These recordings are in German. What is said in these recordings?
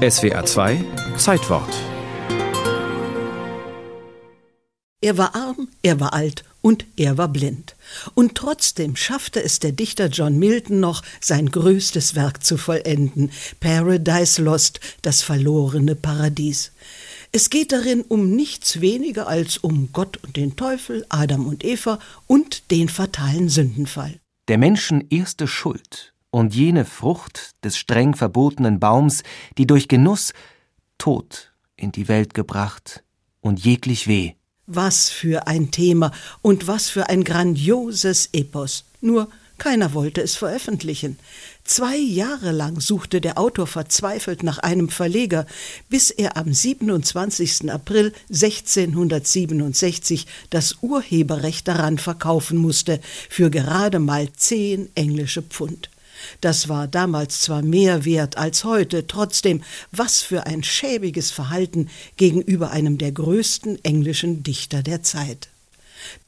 SWA 2 Zeitwort. Er war arm, er war alt und er war blind. Und trotzdem schaffte es der Dichter John Milton noch, sein größtes Werk zu vollenden, Paradise Lost, das verlorene Paradies. Es geht darin um nichts weniger als um Gott und den Teufel, Adam und Eva und den fatalen Sündenfall. Der Menschen erste Schuld und jene Frucht des streng verbotenen Baums, die durch Genuss Tod in die Welt gebracht und jeglich weh. Was für ein Thema und was für ein grandioses Epos. Nur keiner wollte es veröffentlichen. Zwei Jahre lang suchte der Autor verzweifelt nach einem Verleger, bis er am 27. April 1667 das Urheberrecht daran verkaufen musste, für gerade mal zehn englische Pfund. Das war damals zwar mehr wert als heute, trotzdem, was für ein schäbiges Verhalten gegenüber einem der größten englischen Dichter der Zeit.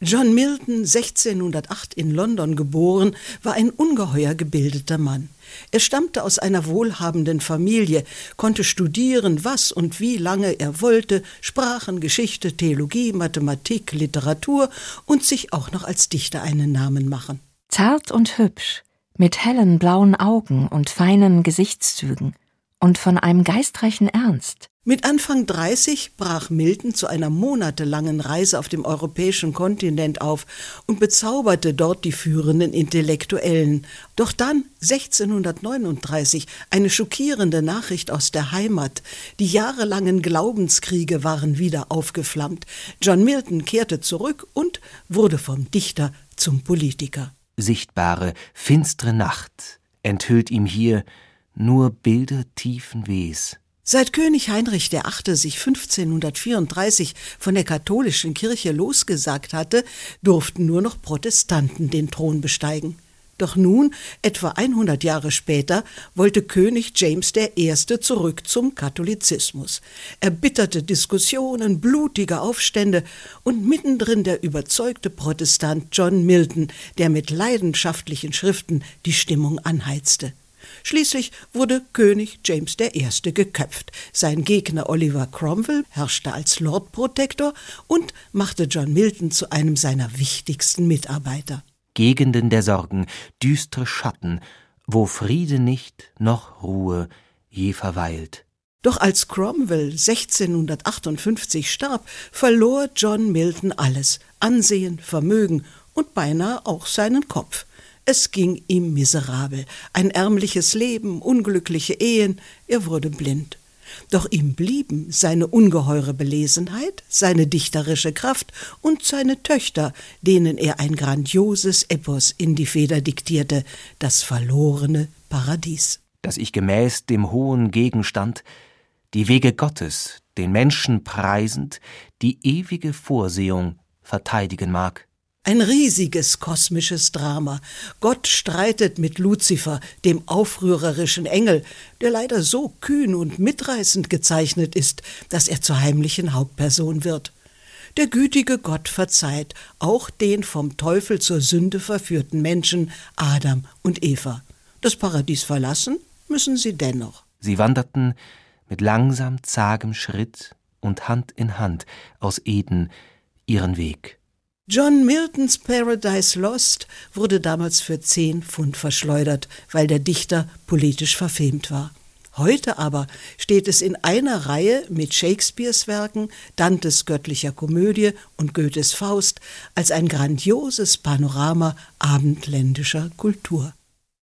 John Milton, 1608 in London geboren, war ein ungeheuer gebildeter Mann. Er stammte aus einer wohlhabenden Familie, konnte studieren, was und wie lange er wollte, Sprachen, Geschichte, Theologie, Mathematik, Literatur und sich auch noch als Dichter einen Namen machen. Zart und hübsch, mit hellen blauen Augen und feinen Gesichtszügen und von einem geistreichen Ernst. Mit Anfang 30 brach Milton zu einer monatelangen Reise auf dem europäischen Kontinent auf und bezauberte dort die führenden Intellektuellen. Doch dann, 1639, eine schockierende Nachricht aus der Heimat. Die jahrelangen Glaubenskriege waren wieder aufgeflammt. John Milton kehrte zurück und wurde vom Dichter zum Politiker sichtbare, finstre Nacht enthüllt ihm hier nur Bilder tiefen Wehs. Seit König Heinrich VIII. sich 1534 von der katholischen Kirche losgesagt hatte, durften nur noch Protestanten den Thron besteigen. Doch nun, etwa 100 Jahre später, wollte König James I. zurück zum Katholizismus. Erbitterte Diskussionen, blutige Aufstände und mittendrin der überzeugte Protestant John Milton, der mit leidenschaftlichen Schriften die Stimmung anheizte. Schließlich wurde König James I. geköpft. Sein Gegner Oliver Cromwell herrschte als Lord Protector und machte John Milton zu einem seiner wichtigsten Mitarbeiter. Gegenden der Sorgen, düstre Schatten, wo Friede nicht noch Ruhe je verweilt. Doch als Cromwell 1658 starb, verlor John Milton alles Ansehen, Vermögen und beinahe auch seinen Kopf. Es ging ihm miserabel, ein ärmliches Leben, unglückliche Ehen, er wurde blind. Doch ihm blieben seine ungeheure Belesenheit, seine dichterische Kraft und seine Töchter, denen er ein grandioses Epos in die Feder diktierte, das verlorene Paradies. Dass ich gemäß dem hohen Gegenstand die Wege Gottes, den Menschen preisend, die ewige Vorsehung verteidigen mag. Ein riesiges kosmisches Drama. Gott streitet mit Luzifer, dem aufrührerischen Engel, der leider so kühn und mitreißend gezeichnet ist, dass er zur heimlichen Hauptperson wird. Der gütige Gott verzeiht auch den vom Teufel zur Sünde verführten Menschen Adam und Eva. Das Paradies verlassen müssen sie dennoch. Sie wanderten mit langsam zagem Schritt und Hand in Hand aus Eden ihren Weg. John Miltons Paradise Lost wurde damals für zehn Pfund verschleudert, weil der Dichter politisch verfemt war. Heute aber steht es in einer Reihe mit Shakespeares Werken, Dantes göttlicher Komödie und Goethes Faust als ein grandioses Panorama abendländischer Kultur.